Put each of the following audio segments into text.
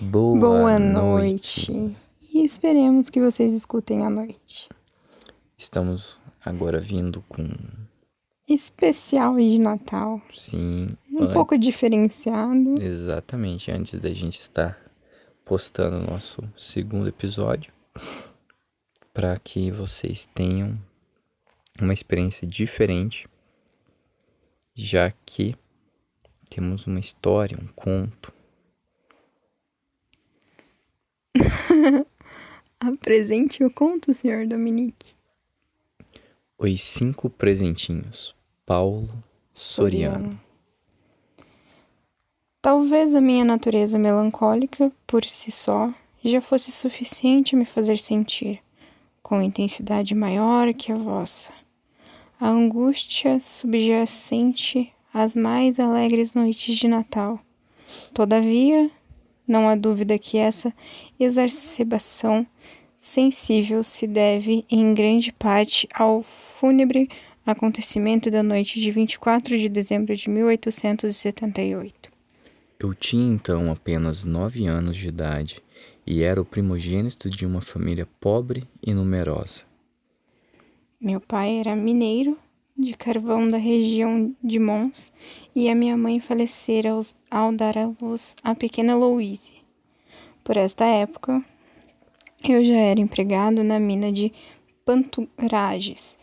Boa, Boa noite. noite. E esperemos que vocês escutem à noite. Estamos agora vindo com, Especial de Natal. sim, Um an- pouco diferenciado. exatamente antes da gente estar postando o nosso segundo episódio, para que vocês tenham uma experiência diferente, já que temos uma história, um conto. Apresente o conto, senhor Dominique. Os cinco presentinhos. Paulo Soriano. Talvez a minha natureza melancólica, por si só, já fosse suficiente a me fazer sentir, com intensidade maior que a vossa, a angústia subjacente às mais alegres noites de Natal. Todavia, não há dúvida que essa exacerbação sensível se deve em grande parte ao fúnebre acontecimento da noite de 24 de dezembro de 1878. Eu tinha então apenas nove anos de idade e era o primogênito de uma família pobre e numerosa. Meu pai era mineiro de carvão da região de Mons e a minha mãe falecera aos- ao dar à luz a pequena Louise. Por esta época, eu já era empregado na mina de Panturages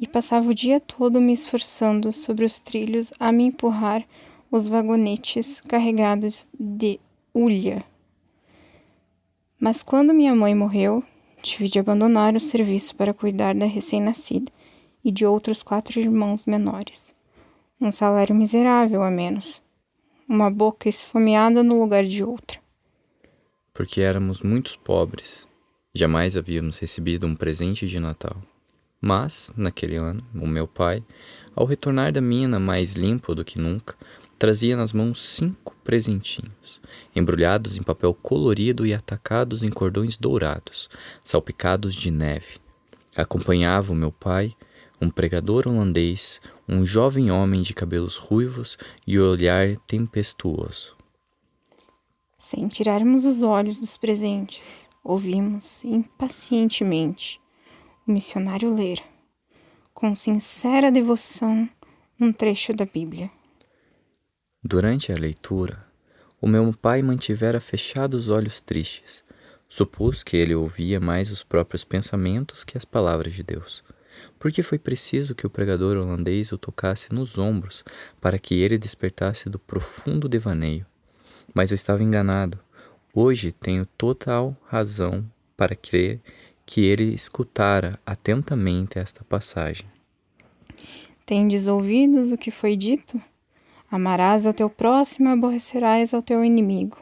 e passava o dia todo me esforçando sobre os trilhos a me empurrar os vagonetes carregados de ulha. Mas quando minha mãe morreu, tive de abandonar o serviço para cuidar da recém-nascida e de outros quatro irmãos menores. Um salário miserável a menos. Uma boca esfomeada no lugar de outra. Porque éramos muito pobres. Jamais havíamos recebido um presente de Natal. Mas, naquele ano, o meu pai, ao retornar da mina mais limpo do que nunca, trazia nas mãos cinco presentinhos, embrulhados em papel colorido e atacados em cordões dourados, salpicados de neve. Acompanhava o meu pai, um pregador holandês, um jovem homem de cabelos ruivos e olhar tempestuoso. Sem tirarmos os olhos dos presentes, ouvimos impacientemente o missionário ler, com sincera devoção, um trecho da Bíblia. Durante a leitura, o meu pai mantivera fechados os olhos tristes. Supus que ele ouvia mais os próprios pensamentos que as palavras de Deus. Porque foi preciso que o pregador holandês o tocasse nos ombros para que ele despertasse do profundo devaneio. Mas eu estava enganado. Hoje tenho total razão para crer que ele escutara atentamente esta passagem. Tendes ouvidos o que foi dito? Amarás ao teu próximo e aborrecerás ao teu inimigo.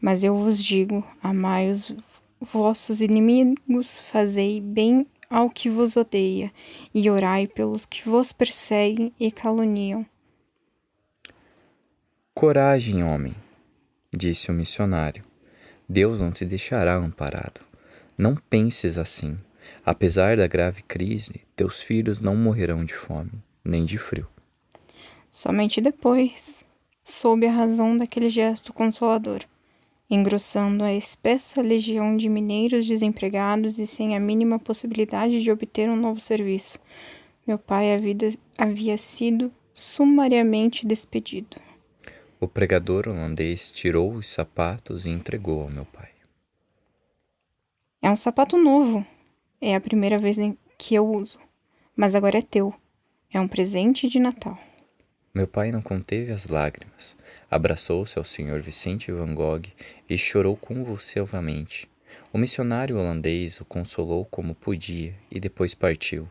Mas eu vos digo: amai os vossos inimigos, fazei bem ao que vos odeia, e orai pelos que vos perseguem e caluniam. Coragem, homem, disse o missionário. Deus não te deixará amparado. Não penses assim. Apesar da grave crise, teus filhos não morrerão de fome, nem de frio. Somente depois soube a razão daquele gesto consolador, engrossando a espessa legião de mineiros desempregados e sem a mínima possibilidade de obter um novo serviço. Meu pai havia, havia sido sumariamente despedido. O pregador holandês tirou os sapatos e entregou ao meu pai. É um sapato novo. É a primeira vez que eu uso. Mas agora é teu. É um presente de Natal. Meu pai não conteve as lágrimas. Abraçou-se ao Sr. Vicente Van Gogh e chorou convulsivamente. O missionário holandês o consolou como podia e depois partiu.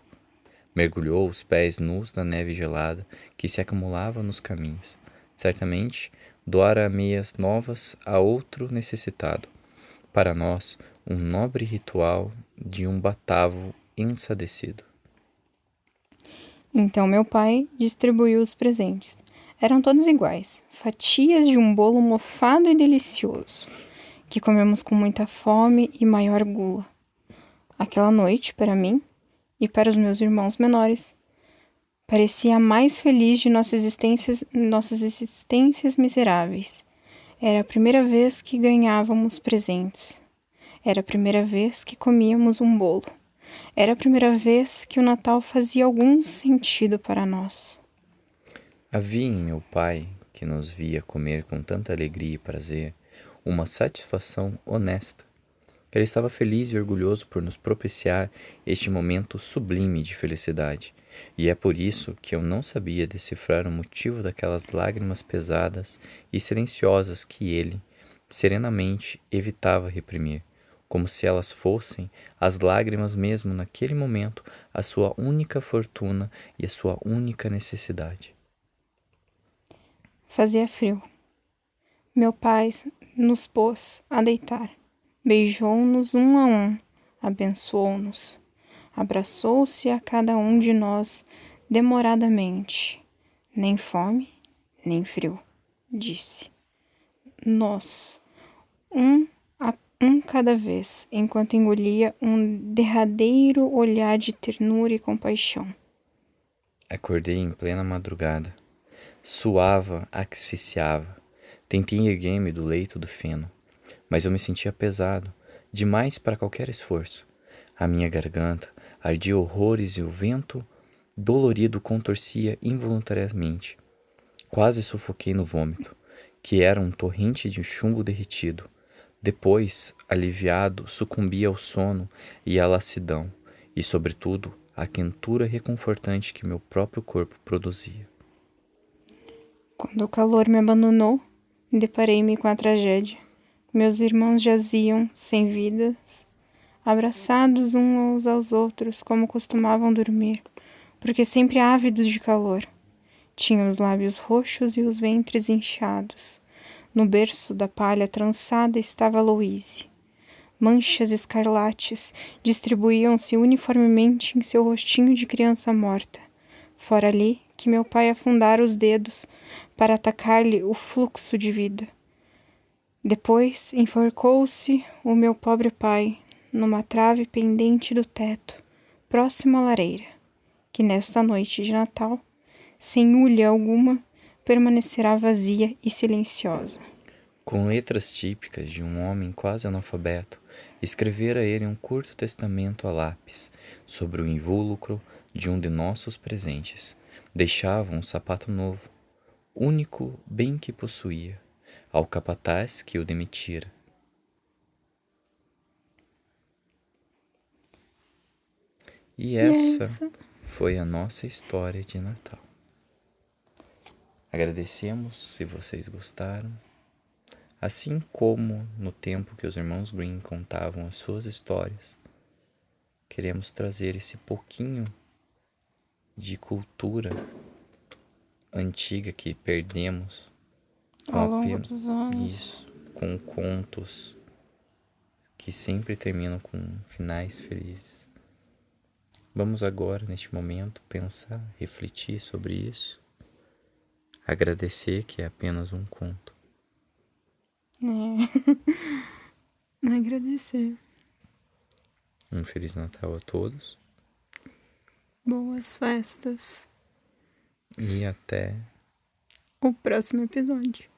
Mergulhou os pés nus na neve gelada que se acumulava nos caminhos. Certamente, doara meias novas a outro necessitado. Para nós, um nobre ritual de um batavo ensadecido. Então meu pai distribuiu os presentes. Eram todos iguais, fatias de um bolo mofado e delicioso, que comemos com muita fome e maior gula. Aquela noite, para mim e para os meus irmãos menores, parecia a mais feliz de nossas existências, nossas existências miseráveis. Era a primeira vez que ganhávamos presentes. Era a primeira vez que comíamos um bolo. Era a primeira vez que o Natal fazia algum sentido para nós. Havia em meu pai, que nos via comer com tanta alegria e prazer, uma satisfação honesta. Ele estava feliz e orgulhoso por nos propiciar este momento sublime de felicidade, e é por isso que eu não sabia decifrar o motivo daquelas lágrimas pesadas e silenciosas que ele, serenamente, evitava reprimir, como se elas fossem as lágrimas mesmo naquele momento a sua única fortuna e a sua única necessidade. Fazia frio. Meu pai nos pôs a deitar, beijou-nos um a um, abençoou-nos abraçou-se a cada um de nós demoradamente. Nem fome, nem frio, disse. Nós, um um cada vez, enquanto engolia um derradeiro olhar de ternura e compaixão. Acordei em plena madrugada. Suava, asfixiava. Tentei erguer-me do leito do feno, mas eu me sentia pesado, demais para qualquer esforço. A minha garganta, ardia horrores e o vento dolorido contorcia involuntariamente. Quase sufoquei no vômito, que era um torrente de chumbo derretido. Depois, aliviado, sucumbi ao sono e à lassidão, e, sobretudo, à quentura reconfortante que meu próprio corpo produzia. Quando o calor me abandonou, deparei-me com a tragédia. Meus irmãos jaziam sem vidas abraçados uns aos outros como costumavam dormir, porque sempre ávidos de calor. Tinham os lábios roxos e os ventres inchados. No berço da palha trançada estava Louise. Manchas escarlates distribuíam-se uniformemente em seu rostinho de criança morta. Fora ali que meu pai afundara os dedos para atacar-lhe o fluxo de vida. Depois enforcou-se o meu pobre pai numa trave pendente do teto, próximo à lareira, que nesta noite de Natal, sem hulha alguma, permanecerá vazia e silenciosa. Com letras típicas de um homem quase analfabeto, escrevera ele um curto testamento a lápis sobre o invólucro de um de nossos presentes. Deixava um sapato novo, único bem que possuía, ao capataz que o demitira E essa, essa foi a nossa história de Natal. Agradecemos se vocês gostaram. Assim como no tempo que os irmãos Green contavam as suas histórias, queremos trazer esse pouquinho de cultura antiga que perdemos ao longo dos anos. Isso, com contos que sempre terminam com finais felizes. Vamos agora, neste momento, pensar, refletir sobre isso, agradecer que é apenas um conto. É. agradecer. Um Feliz Natal a todos. Boas festas. E até o próximo episódio.